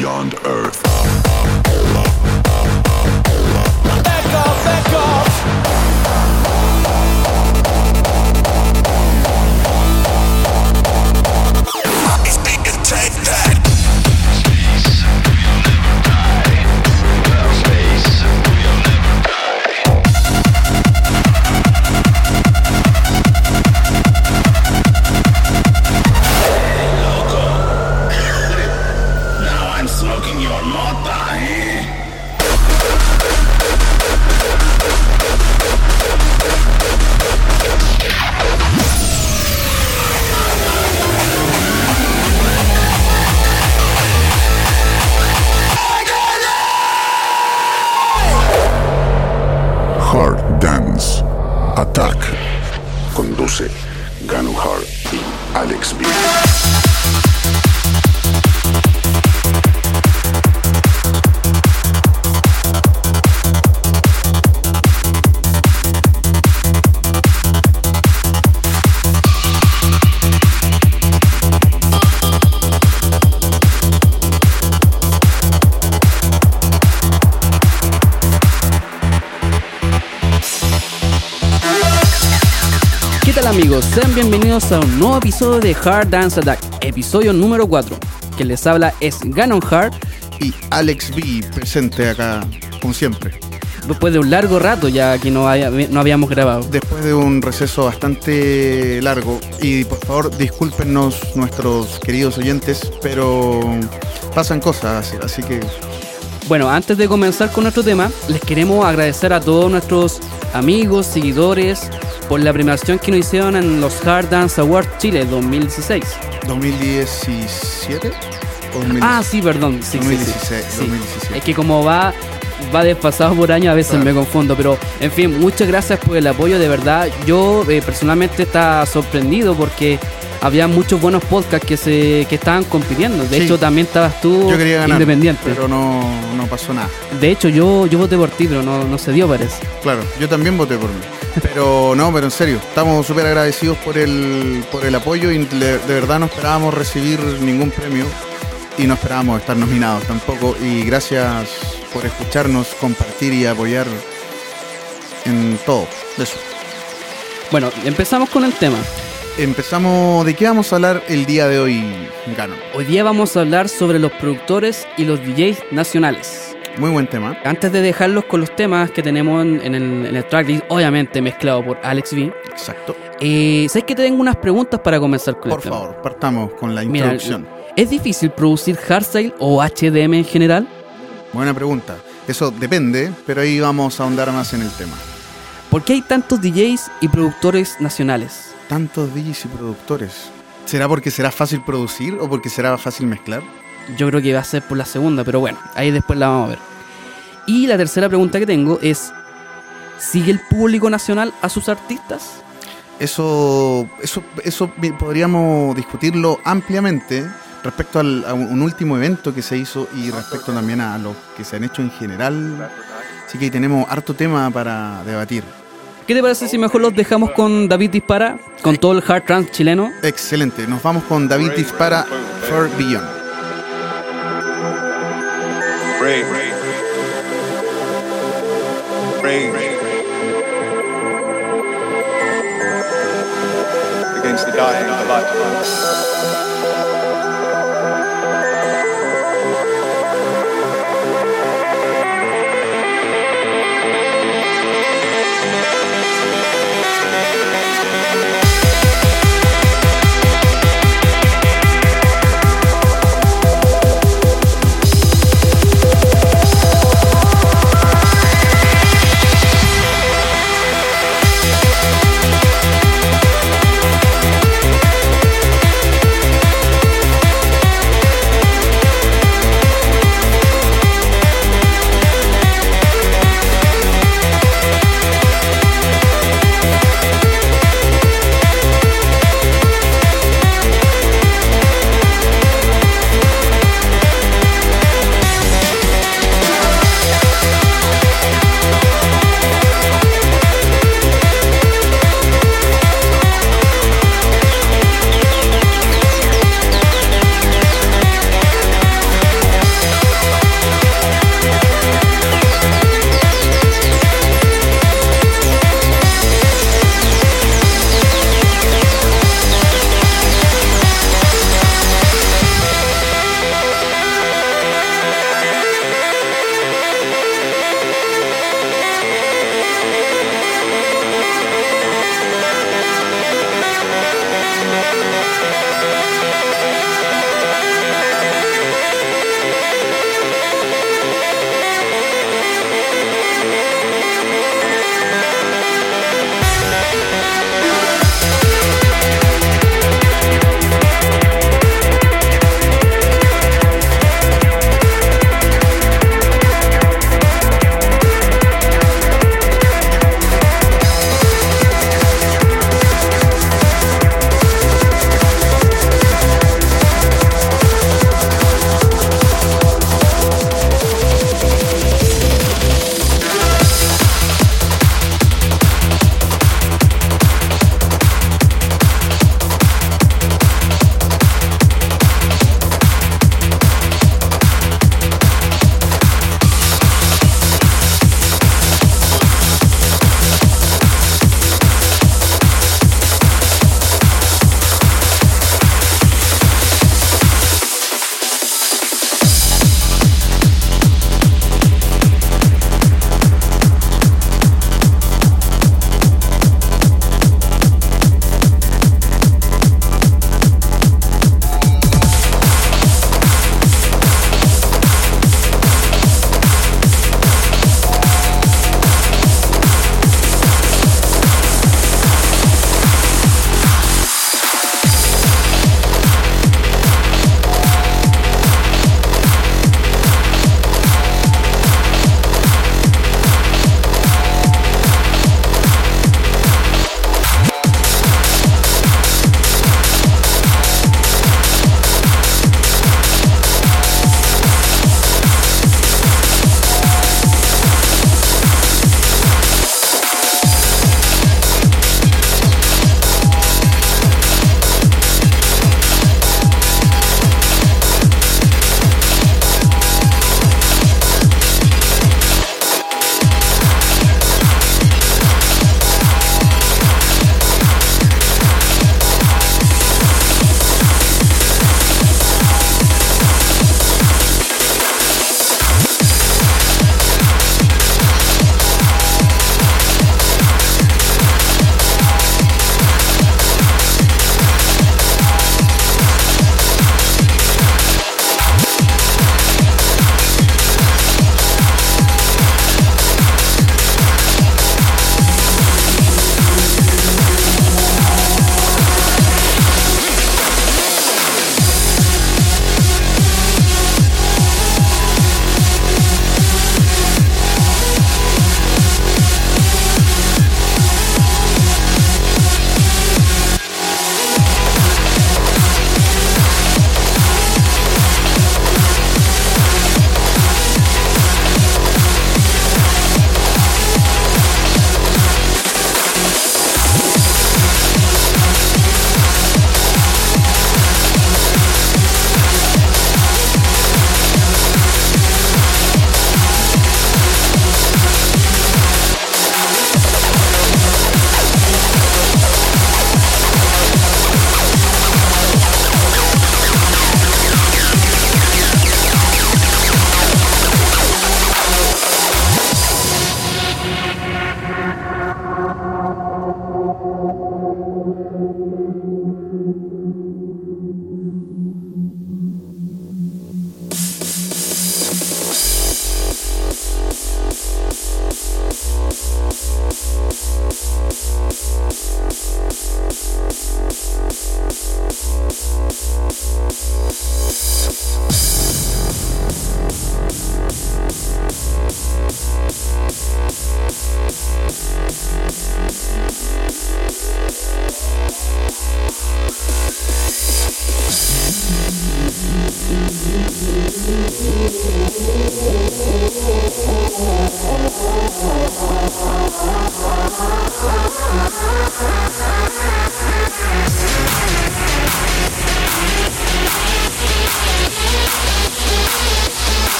beyond Earth. Amigos? Sean bienvenidos a un nuevo episodio de Hard Dance Attack, episodio número 4. Que les habla es Ganon Hard, y Alex B presente acá, como siempre. después de un largo rato ya que no, haya- no habíamos grabado. Después de un receso bastante largo, y por favor discúlpenos nuestros queridos oyentes, pero pasan cosas, así que Bueno, antes de comenzar con nuestro tema, les queremos agradecer a todos nuestros amigos, seguidores, por la premiación que nos hicieron en los Hard Dance Awards Chile 2016. 2017 o 2016? Ah, sí, perdón. Sí, sí, sí. 2016, Sí. 2017. Es que como va, va desfasado por año, a veces Claro. me confundo. Pero, en fin, muchas gracias por el apoyo. De verdad, yo eh, personalmente estaba sorprendido porque había muchos buenos podcasts que se que estaban compitiendo. De Sí. hecho, también estabas tú Yo quería ganar, independiente. pero no, no pasó nada. De hecho, yo, yo voté por ti, pero no, no se dio, parece. Claro, yo también voté por mí. Pero no, pero en serio, estamos súper agradecidos por el, por el apoyo y le- de verdad no esperábamos recibir ningún premio y no esperábamos estar nominados tampoco. Y gracias por escucharnos, compartir y apoyar en todo. Eso. Bueno, empezamos con el tema. Empezamos, ¿de qué vamos a hablar el día de hoy, Gano? Hoy día vamos a hablar sobre los productores y los DJs nacionales. Muy buen tema. Antes de dejarlos con los temas que tenemos en, en el, en el tracklist, obviamente mezclado por Alex V, Exacto. eh, ¿sabes que te tengo unas preguntas para comenzar con Por el tema? favor, partamos con la Mira, introducción. ¿Es difícil producir hardstyle o HDM en general? Buena pregunta. Eso depende, pero ahí vamos a ahondar más en el tema. ¿Por qué hay tantos DJs y productores nacionales? tantos DJs y productores. ¿Será porque será fácil producir o porque será fácil mezclar? Yo creo que va a ser por la segunda, pero bueno, ahí después la vamos a ver. Y la tercera pregunta que tengo es, ¿sigue el público nacional a sus artistas? Eso, eso, eso podríamos discutirlo ampliamente respecto al- a un último evento que se hizo y respecto también a los que se han hecho en general. Así que ahí tenemos harto tema para debatir. ¿Qué te parece si mejor los dejamos con David Dispara, con todo el hard trance chileno? Excelente. Nos vamos con David Dispara, Far Beyond. Rage. Rage. Against the dying of the light.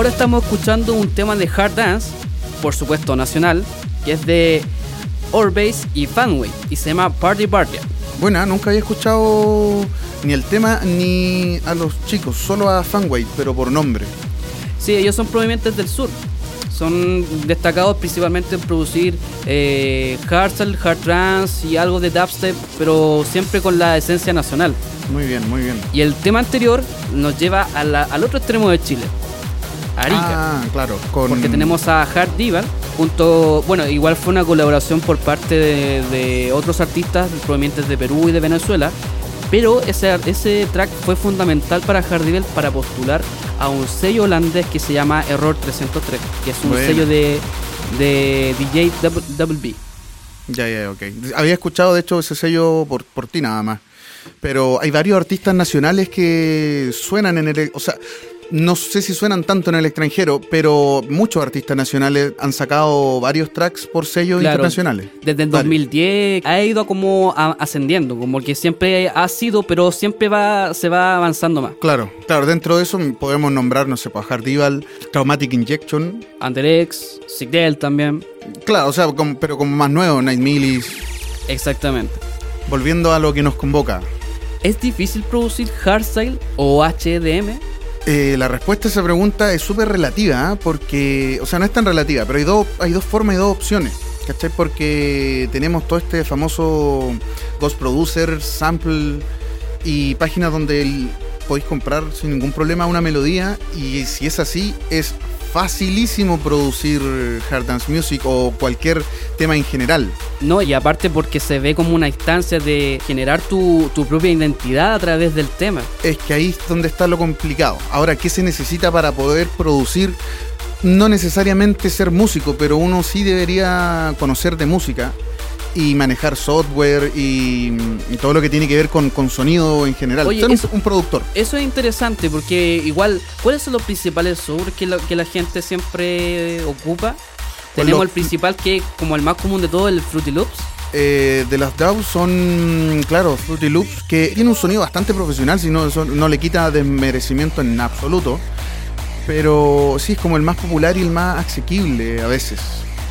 Ahora estamos escuchando un tema de Hard Dance, por supuesto nacional, que es de Orbase y Fanway, y se llama Party Party. Buena, nunca había escuchado ni el tema ni a los chicos, solo a Fanway, pero por nombre. Sí, ellos son provenientes del sur. Son destacados principalmente en producir eh, hardstyle, hard trance y algo de dubstep, pero siempre con la esencia nacional. Muy bien, muy bien. Y el tema anterior nos lleva a la- al otro extremo de Chile, Arica. Ah, claro, con Porque tenemos a Hard Diva junto, bueno, igual fue una colaboración por parte de, de otros artistas provenientes de Perú y de Venezuela, pero ese, ese track fue fundamental para Hard Diva para postular a un sello holandés que se llama Error 303, que es un Bueno. sello de, de DJ Double, Double B. Ya, ya, ok. Había escuchado, de hecho, ese sello por, por ti nada más. Pero hay varios artistas nacionales que suenan en el... O sea, no sé si suenan tanto en el extranjero, pero muchos artistas nacionales han sacado varios tracks por sellos Claro, internacionales. Desde el Varios. 2010 ha ido como a- ascendiendo, como que siempre ha sido, pero siempre va se va avanzando más. Claro, claro, dentro de eso podemos nombrar, no sé, pues, a Hardival, Traumatic Injection. Anderex, Sigdel también. Claro, o sea, como- pero como más nuevo, Night Millis. Exactamente. Volviendo a lo que nos convoca. ¿Es difícil producir hardstyle o HDM? Eh, la respuesta a esa pregunta es súper relativa, ¿ah? porque, o sea, no es tan relativa, pero hay dos, hay dos formas y dos opciones, ¿cachai? Porque tenemos todo este famoso Ghost Producer, Sample y páginas donde podéis comprar sin ningún problema una melodía y si es así, es facilísimo producir hard dance music o cualquier tema en general. No, y aparte porque se ve como una instancia de generar tu, tu propia identidad a través del tema. Es que ahí es donde está lo complicado. Ahora, ¿qué se necesita para poder producir? No necesariamente ser músico, pero uno sí debería conocer de música y manejar software y, y todo lo que tiene que ver con, con sonido en general. Oye, Ser un- eso- un productor. Eso es interesante porque igual, ¿cuáles son los principales software que la, que la gente siempre ocupa? Tenemos el principal que es como el más común de todo, el Fruity Loops. Eh, de las DAW son, claro, Fruity Loops, que tiene un sonido bastante profesional, si no, eso no le quita desmerecimiento en absoluto. Pero sí es como el más popular y el más asequible a veces.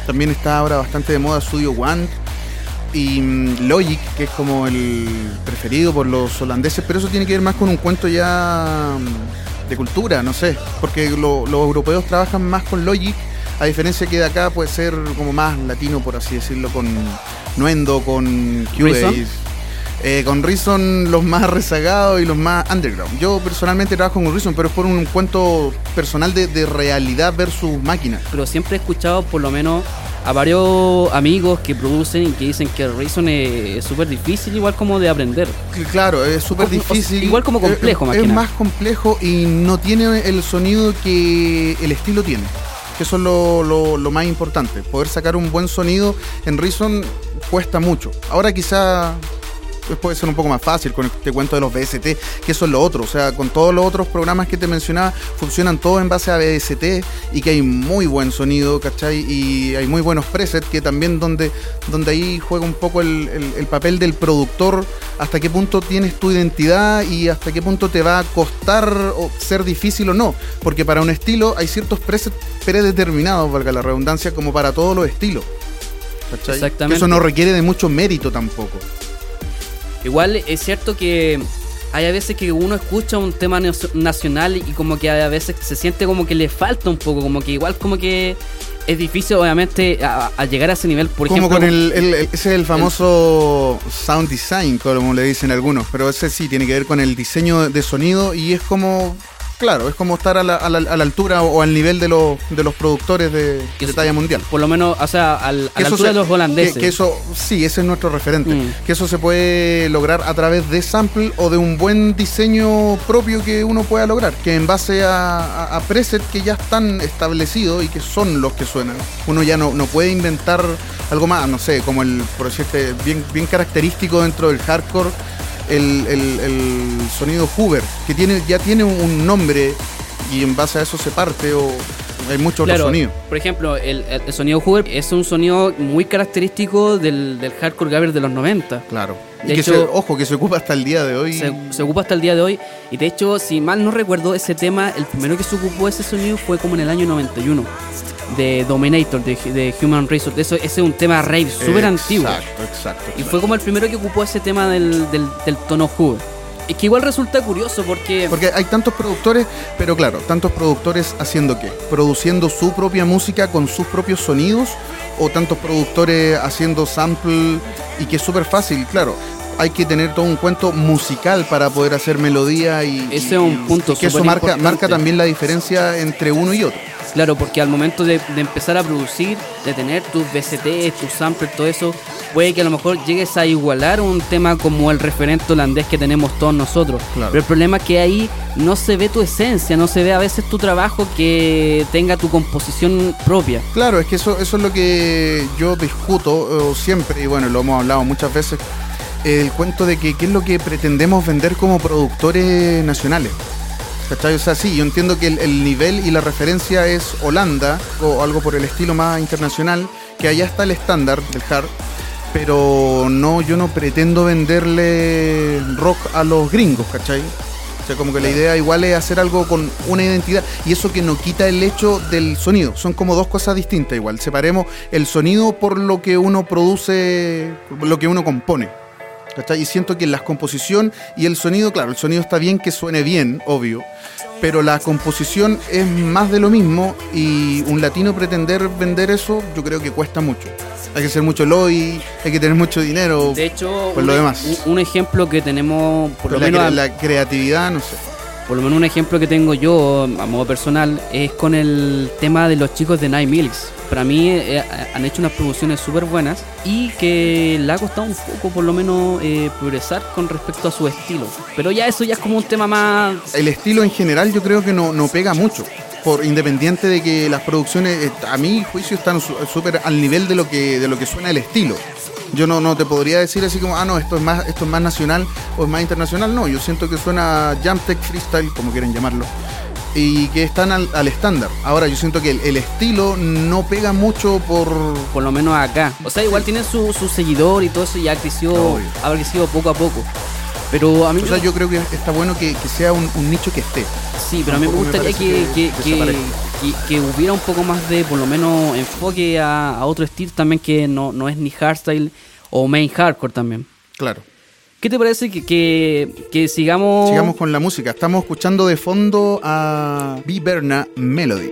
También está ahora bastante de moda Studio One y mm, Logic, que es como el preferido por los holandeses, pero eso tiene que ver más con un cuento ya mm, de cultura, no sé, porque lo- los europeos trabajan más con Logic, a diferencia que de acá puede ser como más latino, por así decirlo, con Nuendo, con Cubase. Eh, con Reason los más rezagados y los más underground. Yo personalmente trabajo con Reason, pero es por un cuento personal de, de realidad versus máquina. Pero siempre he escuchado por lo menos a varios amigos que producen y que dicen que el Reason es es súper difícil, igual como de aprender. Cl- Claro, es súper Como- o sea, difícil. igual como complejo, Eh, más Es que nada. más complejo y no tiene el sonido que el estilo tiene. Que eso es lo, lo- lo más importante. Poder sacar un buen sonido en Reason cuesta mucho. Ahora quizá puede ser un poco más fácil con este cuento de los BST, que eso es lo otro. O sea, con todos los otros programas que te mencionaba, funcionan todos en base a BST y que hay muy buen sonido, ¿cachai? Y hay muy buenos presets que también donde, donde ahí juega un poco el, el- el papel del productor, hasta qué punto tienes tu identidad y hasta qué punto te va a costar o ser difícil o no. Porque para un estilo hay ciertos presets predeterminados, valga la redundancia, como para todos los estilos. ¿cachai? Exactamente. Que Eso no requiere de mucho mérito tampoco. Igual es cierto que hay a veces que uno escucha un tema nacio- nacional y como que a veces se siente como que le falta un poco, como que igual como que es difícil obviamente a, a llegar a ese nivel, por como ejemplo. con el, el- el- ese es el famoso sound design, como le dicen algunos, pero ese sí tiene que ver con el diseño de sonido y es como, claro, es como estar a la, a la- a la altura o al nivel de los, de los productores de, Que de eso- talla mundial. Por lo menos, o sea, al, a la altura se- de los holandeses. Que, que eso, sí, ese es nuestro referente. Mm. Que eso se puede lograr a través de sample o de un buen diseño propio que uno pueda lograr, que en base a, a, a presets que ya están establecidos y que son los que suenan. Uno ya no, no puede inventar algo más, no sé, como el, por decirte, bien, bien característico dentro del hardcore, el, el- el sonido Hoover, que tiene, ya tiene un nombre y en base a eso se parte o Hay muchos Claro, otros sonidos. por ejemplo, el, el- sonido Hoover es un sonido muy característico del, del hardcore gabber de los 90. Claro. Y De que hecho- se, ojo, que se ocupa hasta el día de hoy. Se, se ocupa hasta el día de hoy. Y de hecho, si mal no recuerdo, ese tema, el primero que se ocupó ese sonido fue como en el año 91. De Dominator, de, de Human Resource. Eso, ese es un tema rave súper antiguo. Exacto, exacto. Y fue como el primero que ocupó ese tema del, del, del tono Hoover. Es que igual resulta curioso porque... Porque hay tantos productores, pero claro, tantos productores haciendo qué? Produciendo su propia música con sus propios sonidos o tantos productores haciendo sample y que es súper fácil, claro. Hay que tener todo un cuento musical para poder hacer melodía y, Ese es un punto y que eso marca, importante. marca también la diferencia entre uno y otro. Claro, porque al momento de, de empezar a producir, de tener tus VCT, tus samples, todo eso, puede que a lo mejor llegues a igualar un tema como el referente holandés que tenemos todos nosotros. Claro. Pero el problema es que ahí no se ve tu esencia, no se ve a veces tu trabajo que tenga tu composición propia. Claro, es que eso, eso es lo que yo discuto eh, siempre, y bueno, lo hemos hablado muchas veces, el cuento de que qué es lo que pretendemos vender como productores nacionales. ¿Cachai? O sea, sí, yo entiendo que el, el nivel y la referencia es Holanda o algo por el estilo más internacional, que allá está el estándar del hard, pero no, yo no pretendo venderle rock a los gringos, ¿cachai? O sea, como que la idea igual es hacer algo con una identidad y eso que no quita el hecho del sonido. Son como dos cosas distintas igual. Separemos el sonido por lo que uno produce, lo que uno compone. ¿Cachai? Y siento que la composición y el sonido, claro, el sonido está bien que suene bien, obvio, pero la composición es más de lo mismo y un latino pretender vender eso, yo creo que cuesta mucho. Hay que ser mucho lobby, hay que tener mucho dinero. De hecho, Pues lo un, demás. un- un ejemplo que tenemos, por lo la, menos la creatividad, no sé. Por lo menos un ejemplo que tengo yo a modo personal es con el tema de los chicos de Night Milks. Para mí eh, han hecho unas producciones súper buenas y que le ha costado un poco por lo menos eh, progresar con respecto a su estilo. Pero ya eso ya es como un tema más... el estilo en general yo creo que no, no pega mucho. Por independiente de que las producciones, eh, a mi juicio, están súper al nivel de lo que de lo que suena el estilo. Yo no, no te podría decir así como, ah, no, esto es más esto es más nacional o es más internacional. No, yo siento que suena Jam Tech Freestyle, como quieren llamarlo, y que están al, al estándar. Ahora, yo siento que el, el estilo no pega mucho por... Por lo menos acá. O sea, igual tienen su, su seguidor y todo eso y ya creció, Obvio. ha crecido poco a poco. Pero a mí O sea, yo creo que está bueno que, que sea un, un nicho que esté. Sí, pero a mí me gustaría que, que- que hubiera un poco más de, por lo menos, enfoque a, a otro estilo también que no, no es ni hardstyle o main hardcore también. Claro. ¿Qué te parece que, que, que sigamos... Sigamos con la música. Estamos escuchando de fondo a Berna Melody.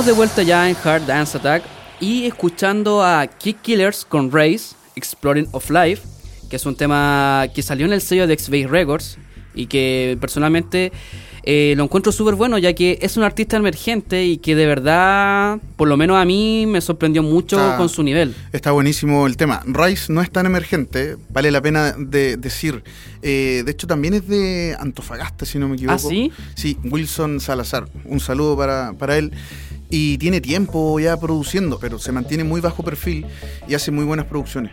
Estamos de vuelta ya en Hard Dance Attack y escuchando a Kick Killers con Race, Exploring of Life, que es un tema que salió en el sello de X-Base Records y que personalmente eh, lo encuentro súper bueno ya que es un artista emergente y que de verdad, por lo menos a mí, me sorprendió mucho Está- con su nivel. Está buenísimo el tema. Rice no es tan emergente, vale la pena de decir. Eh, de hecho, también es de Antofagasta, si no me equivoco. ¿Ah, sí? Sí, Wilson Salazar. Un saludo para, para él. Y tiene tiempo ya produciendo, pero se mantiene muy bajo perfil y hace muy buenas producciones.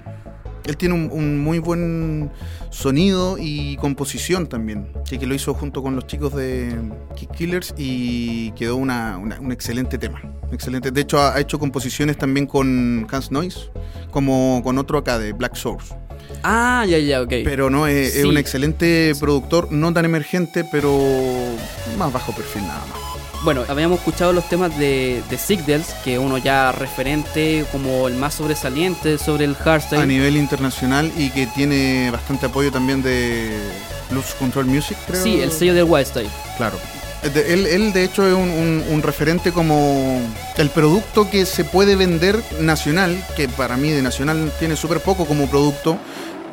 Él tiene un, un muy buen sonido y composición también, que, que lo hizo junto con los chicos de Kick Killers y quedó una- una- un excelente tema. Excelente. De hecho, ha, ha hecho composiciones también con Hans Noise, como con otro acá de Black Source. Ah, ya, ya, ok. Pero no, es, es un excelente productor, no tan emergente, pero más bajo perfil nada más. Bueno, habíamos escuchado los temas de, de Sigdels, que uno ya referente como el más sobresaliente sobre el hardstyle. A nivel internacional y que tiene bastante apoyo también de Luz Control Music, creo. Sí, el sello del Wildstyle. Claro. De- Él, él, de hecho, es un, un- un referente como el producto que se puede vender nacional, que para mí de nacional tiene súper poco como producto,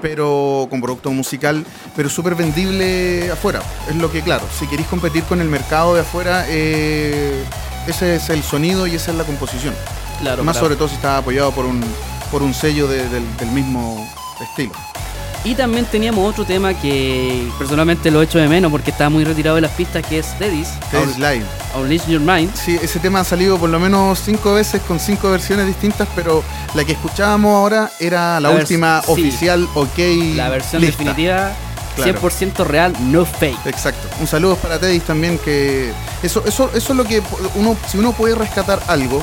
pero como producto musical, pero súper vendible afuera. Es lo que, claro, si queréis competir con el mercado de afuera, eh, ese es el sonido y esa es la composición. Claro, Más claro. sobre todo si está apoyado por un, por un sello de- del, del mismo estilo. Y también teníamos otro tema que personalmente lo echo de menos porque estaba muy retirado de las pistas, que es Teddy's, Teddy's Live. Unleash Your Mind. Sí, ese tema ha salido por lo menos cinco veces con cinco versiones distintas, pero la que escuchábamos ahora era la, última sí. oficial, ok. La versión lista. definitiva, Claro. 100% real, no fake. Exacto. Un saludo para Teddy también, que eso, eso, eso es lo que uno, si uno puede rescatar algo,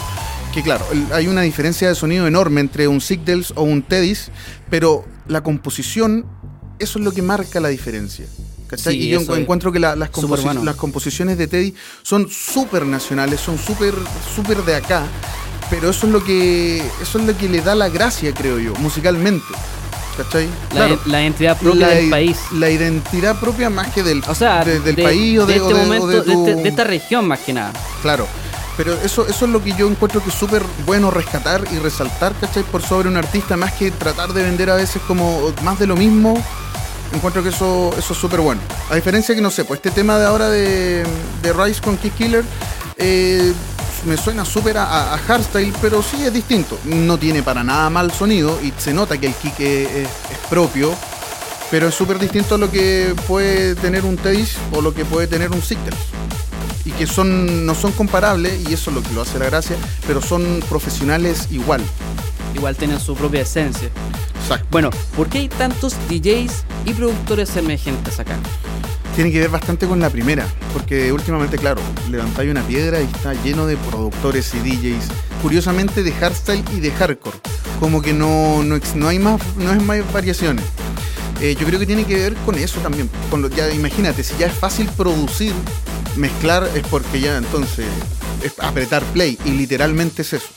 que claro, hay una diferencia de sonido enorme entre un Sigdels o un Teddy's, pero la composición, eso es lo que marca la diferencia. ¿cachai? Sí, y yo es encuentro que la- las, súper composi- bueno. las composiciones de Teddy son súper nacionales, son súper súper de acá, pero eso es lo que eso es lo que le da la gracia, creo yo, musicalmente. ¿Cachai? La, la identidad propia la, del país. La identidad propia más que del, O sea, de- del de, país o de, de este o momento, tu- este- de esta región más que nada. Claro. Pero eso, eso es lo que yo encuentro que es súper bueno rescatar y resaltar, ¿cachai? Por sobre un artista, más que tratar de vender a veces como más de lo mismo. Encuentro que eso, eso es súper bueno. A diferencia que, no sé, pues este tema de ahora de, de Rise con Kick Killer eh, me suena súper a, a- hardstyle, pero sí es distinto. No tiene para nada mal sonido y se nota que el kick es, propio, pero es súper distinto a lo que puede tener un Teddy's o lo que puede tener un Sigdels y que son no son comparables y eso es lo que lo hace la gracia, pero son profesionales igual. Igual tienen su propia esencia. Exacto. Bueno, ¿por qué hay tantos DJs y productores emergentes acá? Tiene que ver bastante con la primera, porque últimamente, claro, levantáis una piedra y está lleno de productores y DJs, curiosamente de hardstyle y de hardcore, como que no, no, no hay más, no es más variaciones. Eh, yo creo que tiene que ver con eso también. Con lo, ya, imagínate, si ya es fácil producir, mezclar es porque ya entonces es apretar play y literalmente es eso.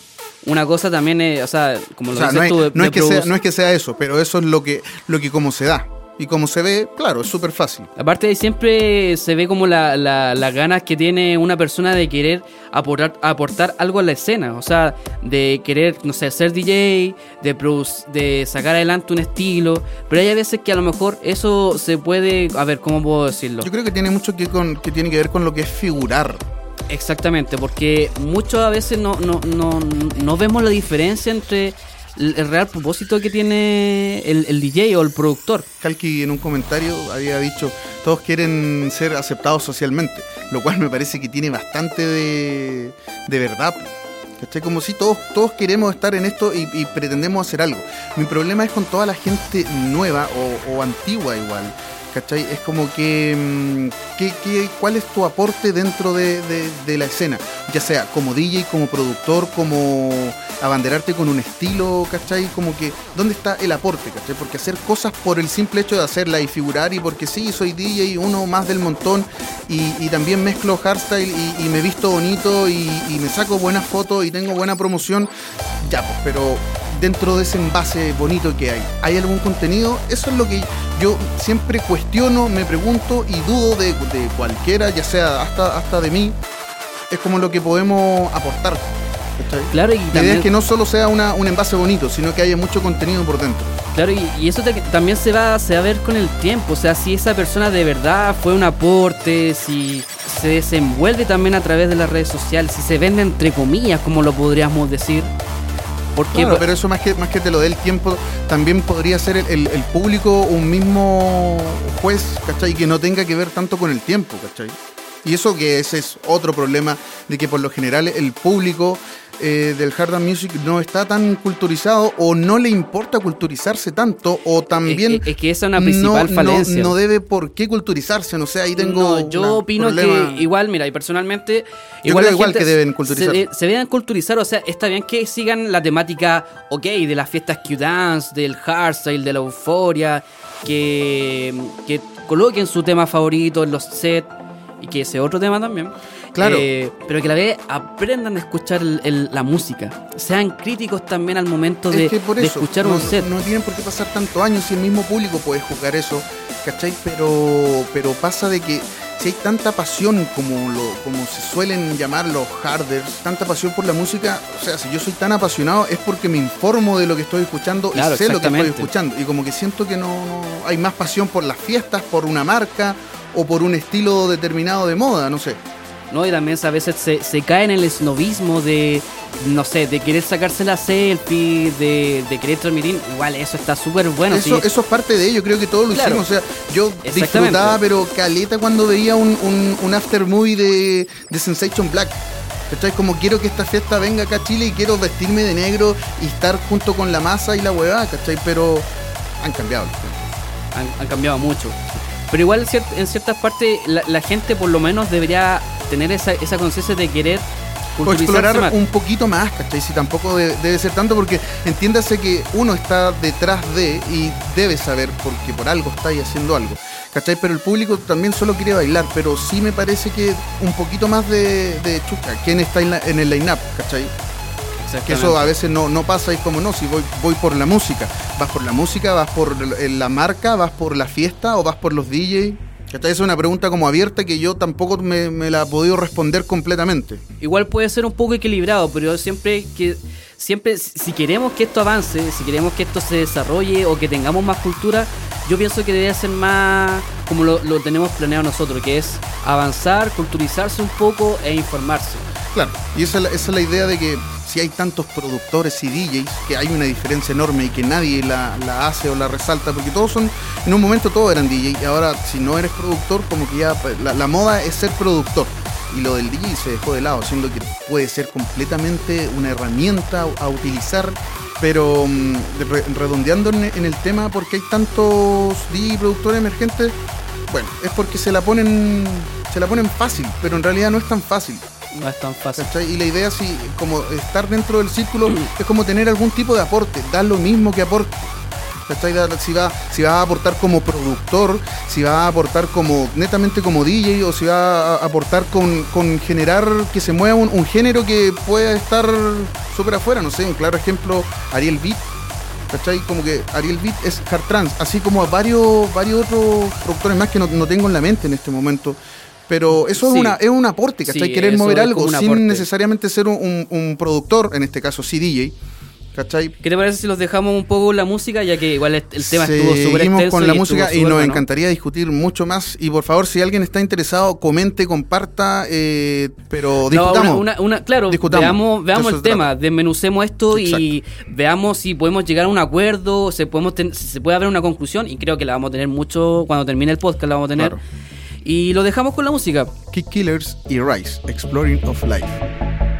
Una cosa también es, o sea, como lo O sea, dices no, es, tú, de- no de es que sea, no es que sea eso, pero eso es lo que, lo que como se da. Y como se ve, claro, es súper fácil. Aparte siempre se ve como la- la- las ganas que tiene una persona de querer aportar, aportar algo a la escena. O sea, de querer, no sé, ser DJ, de, produc- de sacar adelante un estilo. Pero hay veces que a lo mejor eso se puede... A ver, ¿cómo puedo decirlo? Yo creo que tiene mucho que, con, que tiene que ver con lo que es figurar. Exactamente, porque muchos a veces no, no, no, no vemos la diferencia entre el, el real propósito que tiene el, el DJ o el productor. Kalki en un comentario había dicho, todos quieren ser aceptados socialmente, lo cual me parece que tiene bastante de, de verdad. ¿Cachai? Como si todos, todos queremos estar en esto y, y pretendemos hacer algo. Mi problema es con toda la gente nueva o, o antigua igual. ¿Cachai? Es como que, mm, ¿qué- qué- ¿cuál es tu aporte dentro de, de- la escena? Ya sea como DJ, como productor, como abanderarte con un estilo, ¿cachai? Como que, ¿dónde está el aporte. Porque hacer cosas por el simple hecho de hacerla y figurar y porque sí, soy DJ, uno más del montón y, también mezclo hardstyle y, y me visto bonito y, y me saco buenas fotos y tengo buena promoción, ya, pues, pero dentro de ese envase bonito que hay, ¿hay algún contenido? Eso es lo que yo siempre cuestiono, me pregunto y dudo de, de cualquiera, ya sea hasta, hasta de mí. es como lo que podemos aportar. Claro, y La idea es que no solo sea una, un envase bonito, sino que haya mucho contenido por dentro. Claro, y, y eso te- también se va, se va a ver con el tiempo. O sea, si esa persona de verdad fue un aporte, si se desenvuelve también a través de las redes sociales, si se vende entre comillas, como lo podríamos decir. Porque Claro, pero eso más que, más que te lo dé el tiempo, también podría ser el, el- el público un mismo juez, ¿cachai? Que no tenga que ver tanto con el tiempo, ¿cachai? Y eso que ese es otro problema, de que por lo general el público eh, del hard music no está tan culturizado o no le importa culturizarse tanto o también... Es que- es que esa es una principal no, falencia. No, no debe por qué culturizarse, no sé, ahí tengo... No, yo opino problema. que igual, mira, y personalmente. Yo la creo igual gente que deben se- culturizar. Se, se deben culturizar, o sea, está bien que sigan la temática, ok, de las fiestas Q-Dance, del hardstyle, de la euforia, que, que coloquen su tema favorito en los sets, y que ese otro tema también. Claro. Eh, pero que a la vez aprendan a escuchar el- el- la música. Sean críticos también al momento de, es que por de eso, escuchar no, un set. No tienen por qué pasar tantos años si el mismo público puede jugar eso, ¿cachai? Pero, pero pasa de que si hay tanta pasión como, lo, como se suelen llamar los harders, tanta pasión por la música, o sea, si yo soy tan apasionado es porque me informo de lo que estoy escuchando Claro, y sé lo que estoy escuchando. Y como que siento que no, no- hay más pasión por las fiestas, por una marca o por un estilo determinado de moda, no sé. ¿No? Y también a veces se, se cae en el snobismo de, no sé, de querer sacarse la selfie, de, de querer transmitir. Igual, eso está súper bueno. eso, sí. eso es parte de ello, creo que todos lo Claro. hicimos. O sea, yo disfrutaba, pero caleta cuando veía un, un, un after movie de, de Sensation Black. ¿Cachai? Como quiero que esta fiesta venga acá a Chile y quiero vestirme de negro y estar junto con la masa y la huevada, ¿cachai? Pero han cambiado los tiempos. han, han cambiado mucho. Pero igual en ciertas partes la, la gente por lo menos debería tener esa, esa conciencia de querer O explorar más. un poquito más, ¿cachai? Si tampoco de- debe ser tanto, porque entiéndase que uno está detrás de y debe saber porque por algo está ahí haciendo algo, ¿cachai? Pero el público también solo quiere bailar, pero sí me parece que un poquito más de, de chuca, quién está en, la- en el line-up, ¿cachai? Que eso a veces no, no pasa y es como no, si voy, voy por la música. Vas por la música, vas por la marca, vas por la fiesta o vas por los DJs. Esta es una pregunta como abierta que yo tampoco me, me la he podido responder completamente. Igual puede ser un poco equilibrado, pero siempre que siempre si queremos que esto avance, si queremos que esto se desarrolle o que tengamos más cultura, yo pienso que debe ser más como lo, lo tenemos planeado nosotros, que es avanzar, culturizarse un poco e informarse. Claro, y esa, esa es la idea de que si hay tantos productores y DJs, que hay una diferencia enorme y que nadie la, la hace o la resalta, porque todos son, en un momento todos eran DJ, y ahora si no eres productor, como que ya pues, la, moda es ser productor. Y lo del DJ se dejó de lado, siendo que puede ser completamente una herramienta a utilizar, pero mm, de- re- redondeando en, en el tema, porque hay tantos DJ productores emergentes, bueno, es porque se la ponen se la ponen fácil, pero en realidad no es tan fácil. No es tan fácil. Y la idea, si como estar dentro del círculo, es como tener algún tipo de aporte, dar lo mismo que aporte. ¿cachai? Si va, si va a aportar como productor, si va a aportar como netamente como DJ, o si va a aportar con, con generar que se mueva un, género que pueda estar súper afuera, no sé, un claro ejemplo, Ariel Beat. ¿Cachai? Como que Ariel Beat es hard trans, así como a varios, varios otros productores más que no tengo en la mente en este momento. Pero eso Sí. es, una, es un aporte, ¿cachai? Sí, Querer mover algo sin aporte. necesariamente ser un, un- un productor, en este caso sí DJ, ¿cachai? ¿Qué te parece si los dejamos un poco la música, ya que igual el tema estuvo súper Seguimos extenso con la y música y nos bueno? encantaría discutir mucho más. Y por favor, si alguien está interesado, comente, comparta, eh, pero No, discutamos. una- una- una- claro, Discutamos. veamos, veamos el tema, desmenucemos esto y veamos si podemos llegar a un acuerdo, se podemos ten- si se puede haber una conclusión y creo que la vamos a tener mucho cuando termine el podcast, la vamos a tener. Claro. Y lo dejamos con la música. Kick Killers y Rise, Exploring of Life.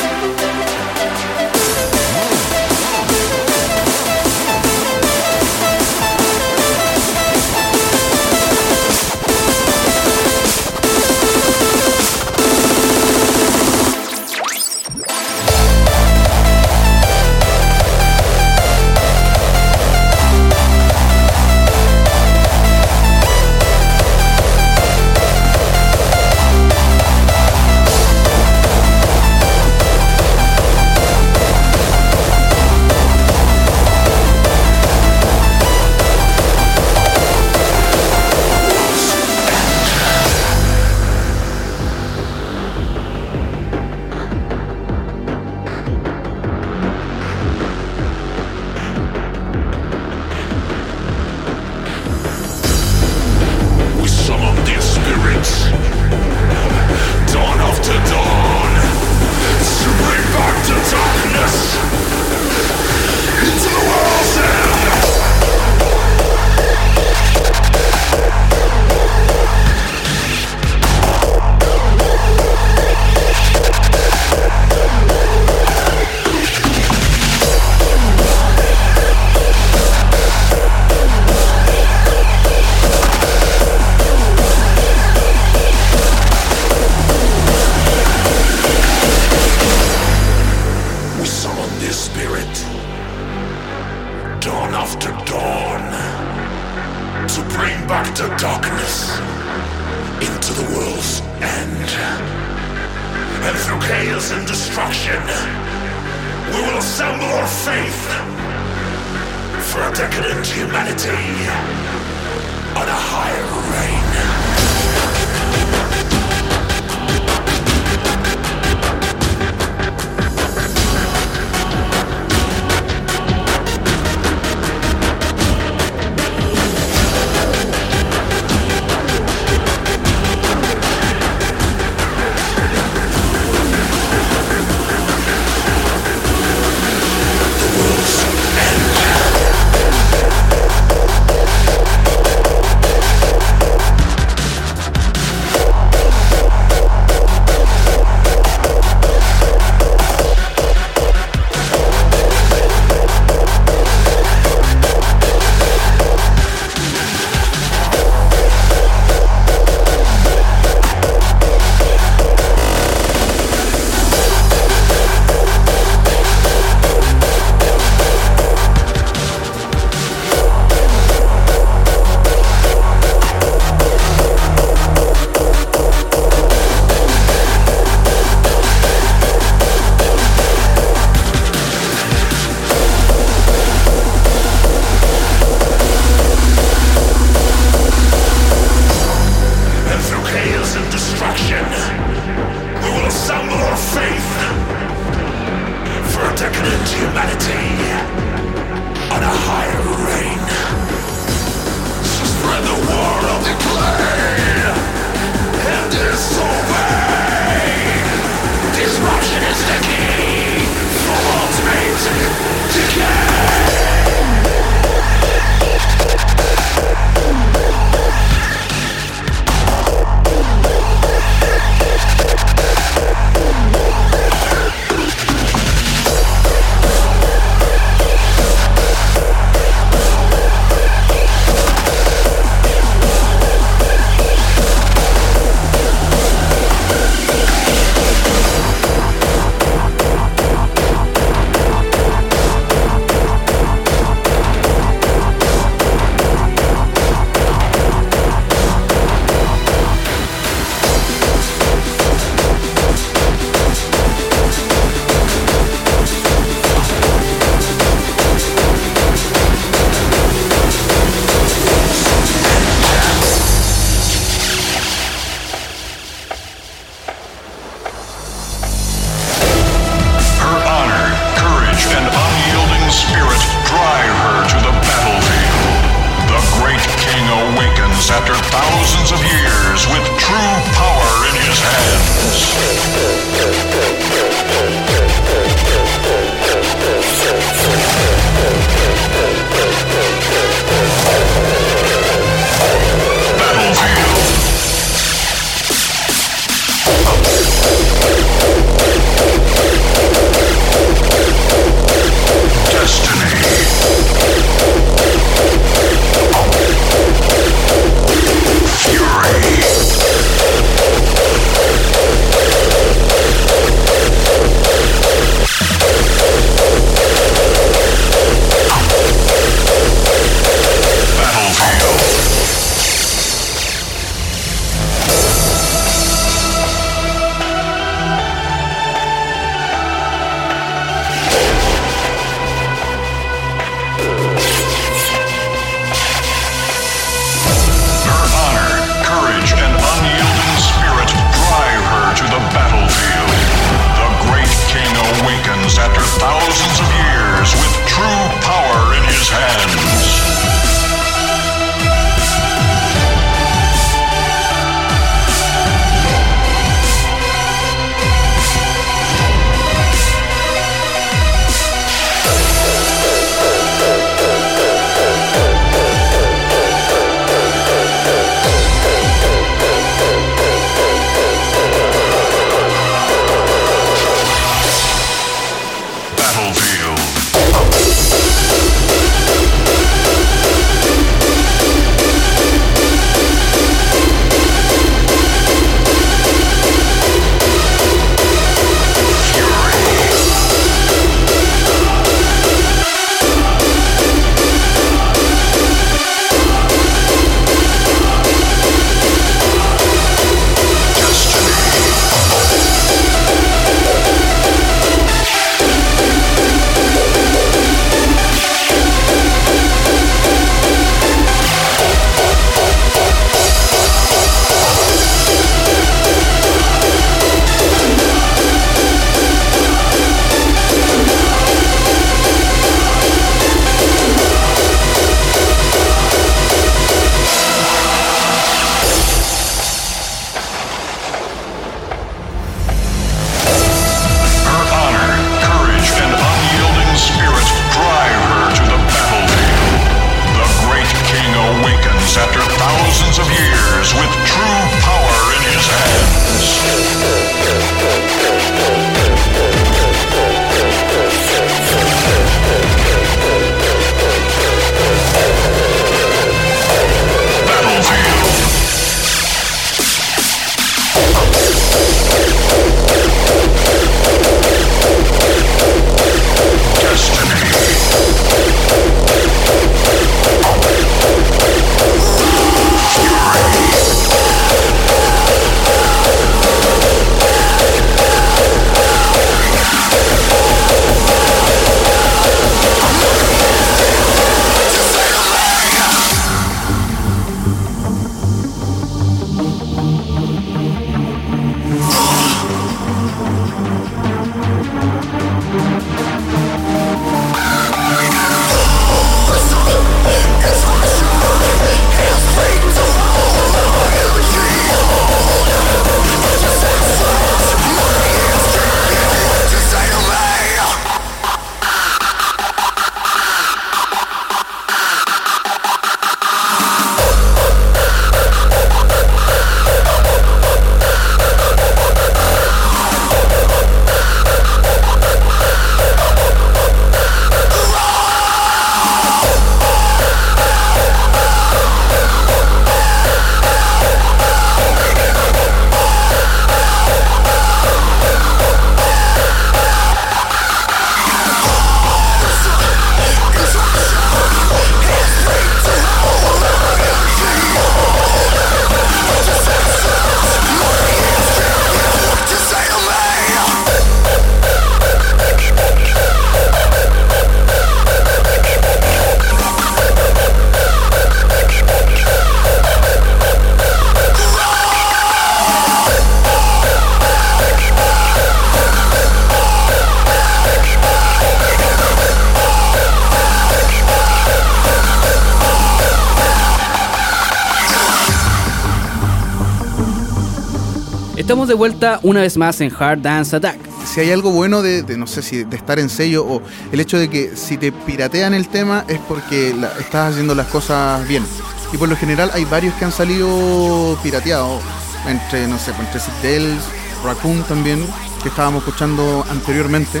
Estamos de vuelta una vez más en Hard Dance Attack. Si hay algo bueno de, de, no sé si de estar en sello o el hecho de que si te piratean el tema es porque la- estás haciendo las cosas bien. Y por lo general hay varios que han salido pirateados. Entre, no sé, entre Sid Dells, Raccoon también, que estábamos escuchando anteriormente.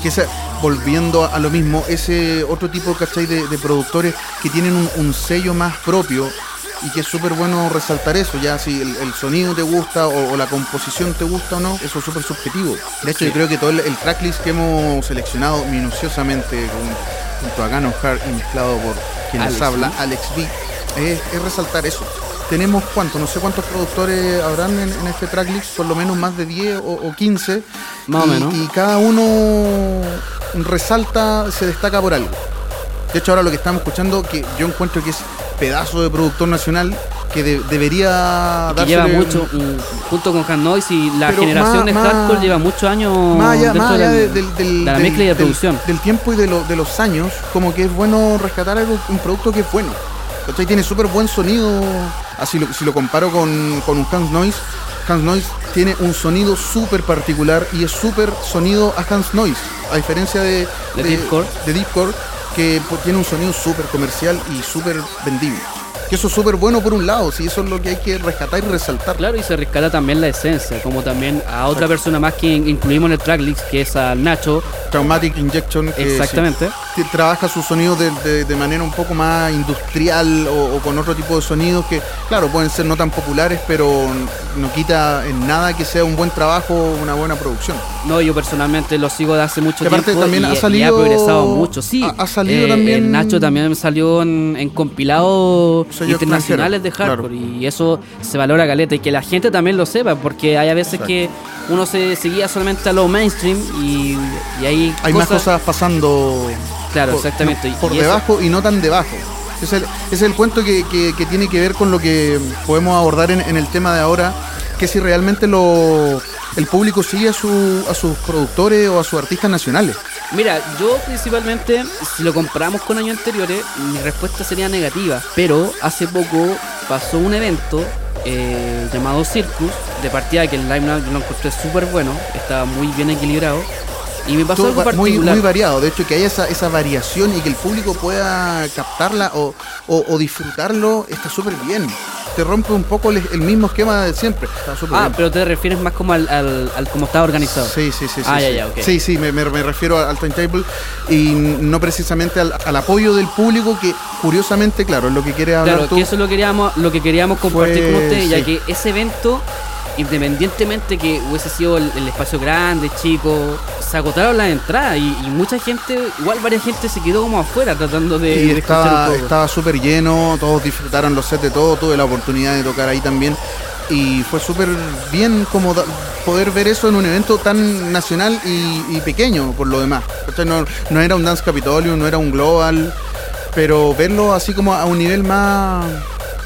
Que esa- volviendo a lo mismo, ese otro tipo, ¿cachai? De, de productores que tienen un, un sello más propio y que es súper bueno resaltar eso, ya si el, el sonido te gusta o, o la composición te gusta o no, eso es súper subjetivo. De hecho, yo creo que todo el, el tracklist que hemos seleccionado minuciosamente con, junto a Gano Hard y mezclado por quien Alex nos habla, B. Alex B, es, es resaltar eso. Tenemos cuánto, no sé cuántos productores habrán en, en este tracklist, por lo menos más de 10 o, o 15. Más o menos. y cada uno resalta, se destaca por algo. De hecho, ahora lo que estamos escuchando, que yo encuentro que es pedazo de productor nacional que de- debería Que lleva mucho, mm, junto con Hand Noise y la generación más- de más- hardcore lleva muchos años más allá, más allá del- de, del- del- de la mezcla y de del- producción. del tiempo y de, lo- de los años, como que es bueno rescatar algo, un producto que es bueno. ¿Cachai? Tiene súper buen sonido, así lo, si lo comparo con, con un Hans Noise, Hans Noise tiene un sonido súper particular y es súper sonido a Hans Noise, a diferencia de, De de Deepcore, que tiene un sonido súper comercial y súper vendible. Que eso es súper bueno por un lado, sí, eso es lo que hay que rescatar y resaltar. Claro, y se rescata también la esencia, como también a otra persona más que in- incluimos en el tracklist, que es al Nacho. Traumatic Injection. que Exactamente. sí, que trabaja su sonido de, de- de manera un poco más industrial o, o con otro tipo de sonidos que, claro, pueden ser no tan populares, pero no quita en nada que sea un buen trabajo, una buena producción. No, yo personalmente lo sigo de hace mucho aparte tiempo también y, ha y salido- progresado mucho. Sí, ha- ha salido eh, también- Nacho también salió en, en compilados Sello internacionales de hardcore y eso se valora caleta y que la gente también lo sepa porque hay a veces Exacto. que uno se seguía solamente a lo mainstream y, y hay, Hay más cosas pasando Claro, por, exactamente, no, por y eso- debajo y no tan debajo. Es el, es el cuento que, que- que tiene que ver con lo que podemos abordar en, en el tema de ahora, que si realmente lo, el público sigue a, su, a sus productores o a sus artistas nacionales. Mira, yo principalmente, si lo comparamos con años anteriores, mi respuesta sería negativa. Pero hace poco pasó un evento eh, llamado Circus, de partida que el line yo lo encontré súper bueno, estaba muy bien equilibrado. Y me pasó Todo algo muy variado. De hecho, que haya esa, esa variación y que el público pueda captarla o, o- o disfrutarlo está súper bien. Te rompe un poco el, el mismo esquema de siempre. Está ah, bien. pero te refieres más como al, al, al cómo estaba organizado. Sí, sí, sí. sí, Ah, ya, sí. ya. Sí, sí, me, me- me refiero al timetable y no precisamente al, al apoyo del público que, curiosamente, claro, es lo que quiere hablar Claro, tú. que eso es lo que queríamos, lo que queríamos compartir Fue- con ustedes, ya sí. que ese evento, independientemente que hubiese sido el, el espacio grande, chico, se agotaron las entradas y, y mucha gente, igual varias gente se quedó como afuera tratando de, y de estaba un poco. estaba súper lleno, todos disfrutaron los sets de todo, tuve la oportunidad de tocar ahí también y fue súper bien como da- poder ver eso en un evento tan nacional y, y pequeño por lo demás. ¿cachai? No, no era un Dance Capitolium, no era un Global, pero verlo así como a un nivel más,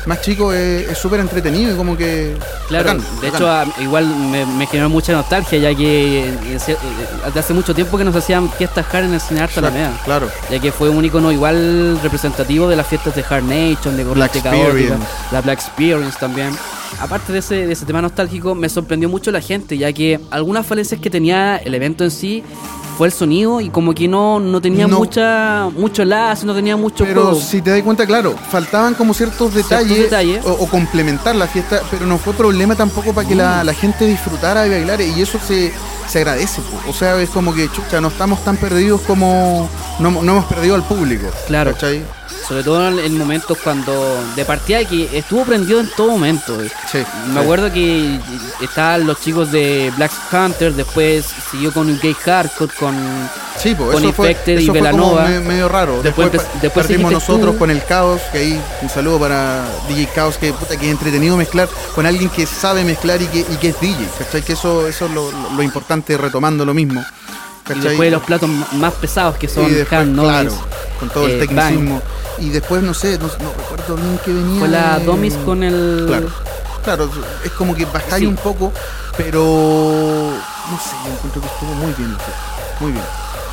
más chico es es súper entretenido y como que... Claro, bacán, de bacán. hecho igual me, me generó mucha nostalgia ya que eh, eh, eh, hace mucho tiempo que nos hacían fiestas hard en el cine Arte Alameda. claro. ya que fue un icono igual representativo de las fiestas de Hard Nation, de Black Experience. la Black Experience también. Aparte de ese, de ese tema nostálgico, me sorprendió mucho la gente, ya que algunas falencias que tenía el evento en sí fue el sonido y como que no, no tenía No. mucha mucho enlace, no tenía mucho Pero juego. si te das cuenta, claro, faltaban como ciertos detalles, detalles. O, o complementar la fiesta, pero no fue problema tampoco para que la, la gente disfrutara y bailara, y eso se, se agradece. po. O sea, es como que, chucha, no estamos tan perdidos como no, no hemos perdido al público. Claro. ¿cachai? Sobre todo en, en momentos cuando de partida que estuvo prendido en todo momento. Sí, Me sí. acuerdo que estaban los chicos de Black Hunter, después siguió con Gay Hardcore, con Sí, pues con eso fue, Infected y eso fue como Velanova. me- medio raro. Después Después, después partimos nosotros tú. con el Caos, que ahí un saludo para DJ Caos, que puta que es entretenido mezclar con alguien que sabe mezclar y que, y que es DJ, ¿cachai? Que eso, eso es lo, lo- lo importante, retomando lo mismo. y ¿cachai? después los platos más pesados que son y después, Noise, claro, con todo eh, el tecnicismo. Y después, no sé, no, no recuerdo bien que venía. Fue la Domis con el Claro, claro, es como que bajáis Sí. un poco, pero no sé, yo encuentro que estuvo muy bien, muy bien.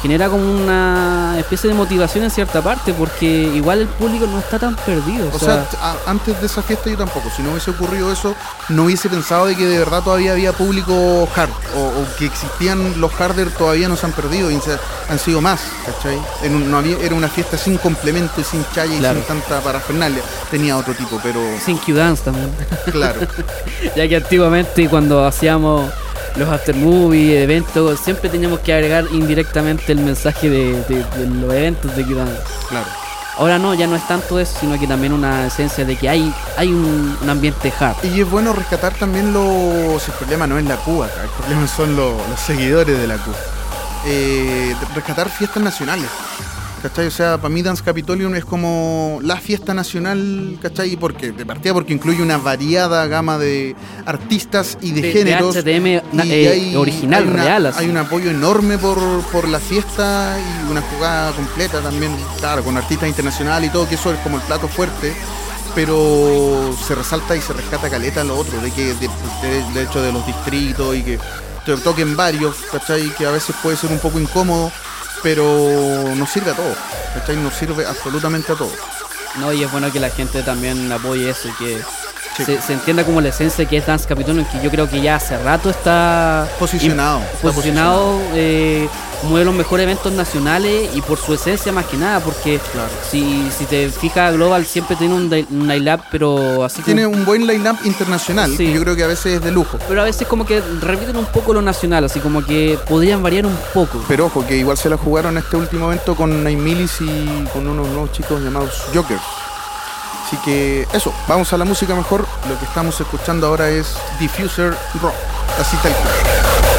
genera como una especie de motivación en cierta parte, porque igual el público no está tan perdido. O sea, antes de esa fiesta yo tampoco. Si no hubiese ocurrido eso, no hubiese pensado de que de verdad todavía había público hard. O, o que existían los harder todavía no se han perdido y se- han sido más, ¿cachai? En un- no había, era una fiesta sin complemento y sin chaya y sin tanta parafernalia. Tenía otro tipo, pero sin Q-Dance también. claro. ya que antiguamente cuando hacíamos los after movie, eventos, siempre teníamos que agregar indirectamente el mensaje de, de- de los eventos de Q-Dance. Claro. Ahora no, ya no es tanto eso, sino que también una esencia de que hay, hay un, un ambiente hard. Y es bueno rescatar también los. El problema no es la Cuba acá, el problema son los, los seguidores de la Cuba. Eh, rescatar fiestas nacionales. ¿Cachai? O sea, para mí Dance Capitolium es como la fiesta nacional, ¿cachai? ¿Y ¿Por qué? De partida porque incluye una variada gama de artistas y de, De- de géneros. HTM na- y eh, original, hay una- real, así. Hay un apoyo enorme por, por la fiesta y una jugada completa también, claro, con artistas internacionales y todo, que eso es como el plato fuerte pero se resalta y se rescata caleta lo otro, de que de, de- de hecho de los distritos y que te toquen varios, ¿cachai? Que a veces puede ser un poco incómodo, pero nos sirve a todos, ¿cachai? Nos sirve absolutamente a todos. No, y es bueno que la gente también apoye eso y que Sí. se, se entienda como la esencia que es Dance Capitolium, que yo creo que ya hace rato está Posicionado, está posicionado eh, uno de los mejores eventos nacionales y por su esencia más que nada, porque Claro. si, si te fijas, Global siempre tiene un, un line-up, pero así como- Tiene un buen line-up internacional, Sí. que yo creo que a veces es de lujo. pero a veces como que repiten un poco lo nacional, así como que podrían variar un poco. Pero ojo, que igual se la jugaron este último evento con Nine Millis y con unos nuevos chicos llamados Jokers. Así que eso, vamos a la música mejor. Lo que estamos escuchando ahora es Diffuser Rock. Así tal cual.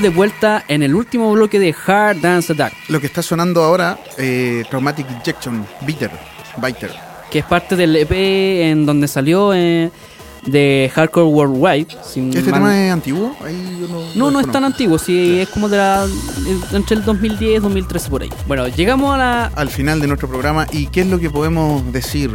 Estamos de vuelta en el último bloque de Hard Dance Attack, Lo que está sonando ahora, eh, Traumatic Injection, Bitter, Biter. que es parte del EP en donde salió eh, de Hardcore Worldwide. si ¿Este tema es antiguo? Ahí no, No, no es tan antiguo, sí, es como de la, entre el 2010 y 2013 por ahí. Bueno, llegamos a la... Al final de nuestro programa, ¿y qué es lo que podemos decir,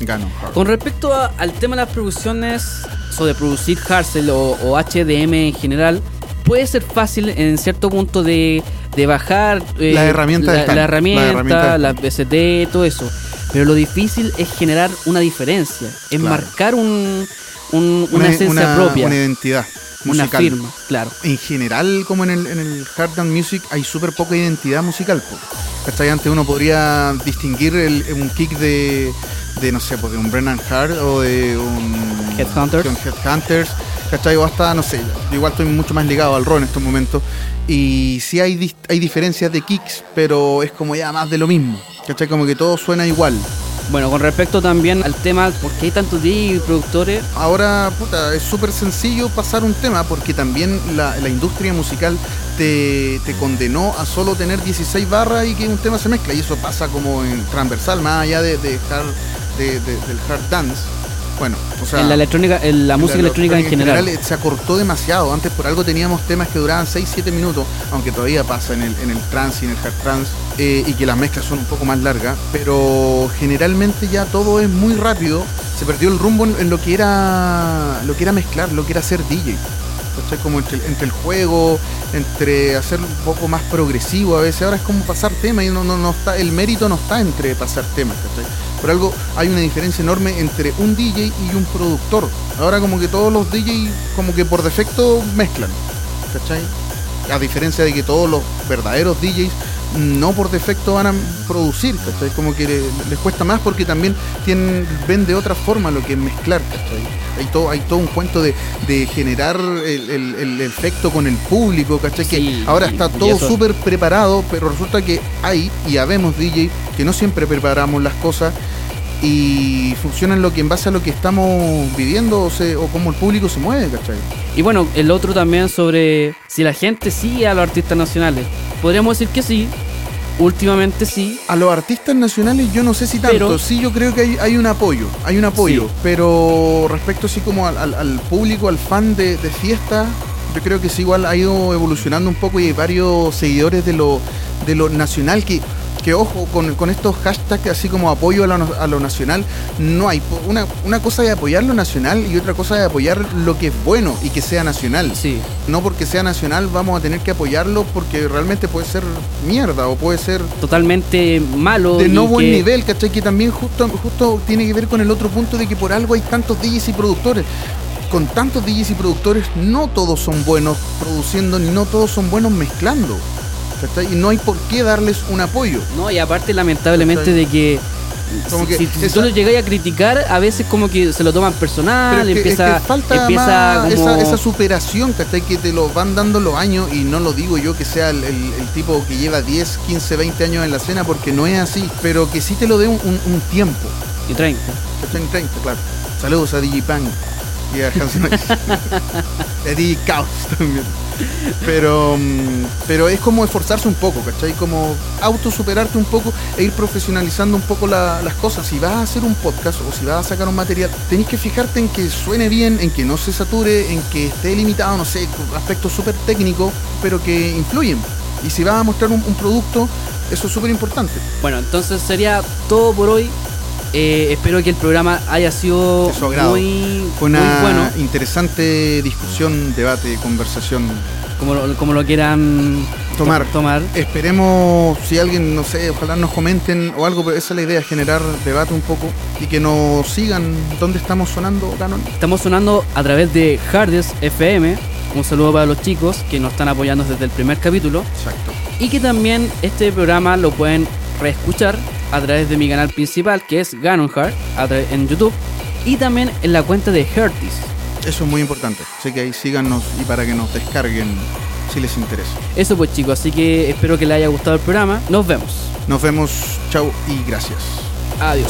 Gano? Con respecto a- al tema de las producciones, o de producir Harsel o, o HDM en general, puede ser fácil en cierto punto de, de bajar eh, Las herramientas la, la herramienta, herramientas las BCD, todo eso. Pero lo difícil es generar una diferencia, es Claro. marcar un, un- una, esencia una- propia, Una identidad una musical. firma, claro. En general, como en el, en el hard dance music, hay súper poca identidad musical. ¿Cachai? Antes uno podría distinguir el- un kick de, de, no sé, pues, de un Brennan Hart o de un Headhunters. de un Headhunters, ¿cachai? O hasta, no sé, yo igual estoy mucho más ligado al rock en estos momentos. Y sí hay, dis- hay diferencias de kicks, pero es como ya más de lo mismo. ¿Cachai? Como que todo suena igual. Bueno, con respecto también al tema, ¿por qué hay tantos DJ y productores? Ahora, puta, es súper sencillo pasar un tema porque también la, la industria musical te, te condenó a solo tener 16 barras y que un tema se mezcla. Y eso pasa como en transversal, más allá de, de hard- de- de- del hard dance. Bueno, o sea, en la electrónica, en la música electrónica en general. eh, se acortó demasiado. Antes por algo teníamos temas que duraban 6-7 minutos, aunque todavía pasa en el, en el trance y en el hard trance, eh, y que las mezclas son un poco más largas, pero generalmente ya todo es muy rápido. Se perdió el rumbo en, en lo que era lo que era mezclar, lo que era ser DJ. ¿cachai? Como entre, entre el juego, entre hacer un poco más progresivo a veces. Ahora es como pasar temas y no, no, no está, el mérito no está entre pasar temas, ¿cachai? Por algo hay una diferencia enorme entre un DJ y un productor. Ahora como que todos los DJ como que por defecto mezclan, ¿cachai? A diferencia de que todos los verdaderos DJs no por defecto van a producir, ¿cachai? Como que le- les cuesta más porque también tienen, ven de otra forma lo que es mezclar, ¿cachai? Hay todo, hay todo un cuento de, de generar el, el- el efecto con el público, ¿cachai? Sí, que ahora está todo súper preparado, pero resulta que hay y habemos DJ que no siempre preparamos las cosas y funcionan lo que en base a lo que estamos viviendo o, se- o cómo el público se mueve, ¿cachai? Y bueno, el otro también sobre si la gente sigue a los artistas nacionales. Podríamos decir que sí, últimamente sí. A los artistas nacionales yo no sé si tanto, Pero- sí yo creo que hay, hay un apoyo, hay un apoyo, Sí. pero respecto así como al, al- al público, al fan de, de fiesta, yo creo que sí igual ha ido evolucionando un poco y hay varios seguidores de lo, de lo nacional que, que ojo, con, con estos hashtags así como apoyo a lo, a lo nacional, no hay, una, una cosa de apoyar lo nacional y otra cosa de apoyar lo que es bueno y que sea nacional. Sí. No porque sea nacional vamos a tener que apoyarlo porque realmente puede ser mierda o puede ser Totalmente malo. de no buen que- nivel, ¿cachai? Que también justo, justo tiene que ver con el otro punto de que por algo hay tantos DJs y productores. Con tantos DJs y productores, no todos son buenos produciendo, ni no todos son buenos mezclando. ¿Cachai? Y no hay por qué darles un apoyo. No, y aparte lamentablemente ¿Cachai? de que... Como si, que si esa- tú lo llegáis a criticar, a veces como que se lo toman personal, Pero es que, empieza, es que falta empieza como... esa, esa superación, ¿cachai? Que te lo van dando los años y no lo digo yo que sea el, el- el tipo que lleva 10, 15, 20 años en la escena porque no es así, pero que sí te lo dé un, un- un tiempo. y 30. ¿Cachai? 30, claro. Saludos a DJ Pan y a Hans Nice. y a DJ Caos también. Pero, mm, pero es como esforzarse un poco, ¿cachai? Como autosuperarte un poco e ir profesionalizando un poco la- las cosas. Si vas a hacer un podcast o si vas a sacar un material, tenés que fijarte en que suene bien, en que no se sature, en que esté limitado, no sé, aspectos súper técnicos, pero que influyen. Y si vas a mostrar un, un producto, eso es súper importante. Bueno, entonces sería todo por hoy. Eh, espero que el programa haya sido muy, Fue una muy bueno, interesante discusión, debate, conversación. como lo, como lo quieran to- Tomar. tomar. Esperemos, si alguien, no sé, ojalá nos comenten o algo, pero esa es la idea, generar debate un poco y que nos sigan dónde estamos sonando, Canon. Estamos sonando a través de Hardest FM. Un saludo para los chicos que nos están apoyando desde el primer capítulo. Exacto. Y que también este programa lo pueden reescuchar a través de mi canal principal, que es Ganon Hard, a tra- en YouTube. Y también en la cuenta de Hertis. Eso es muy importante. Así que ahí síganos y para que nos descarguen si les interesa. Eso pues chicos, así que espero que les haya gustado el programa. Nos vemos. Nos vemos, chau y gracias. Adiós.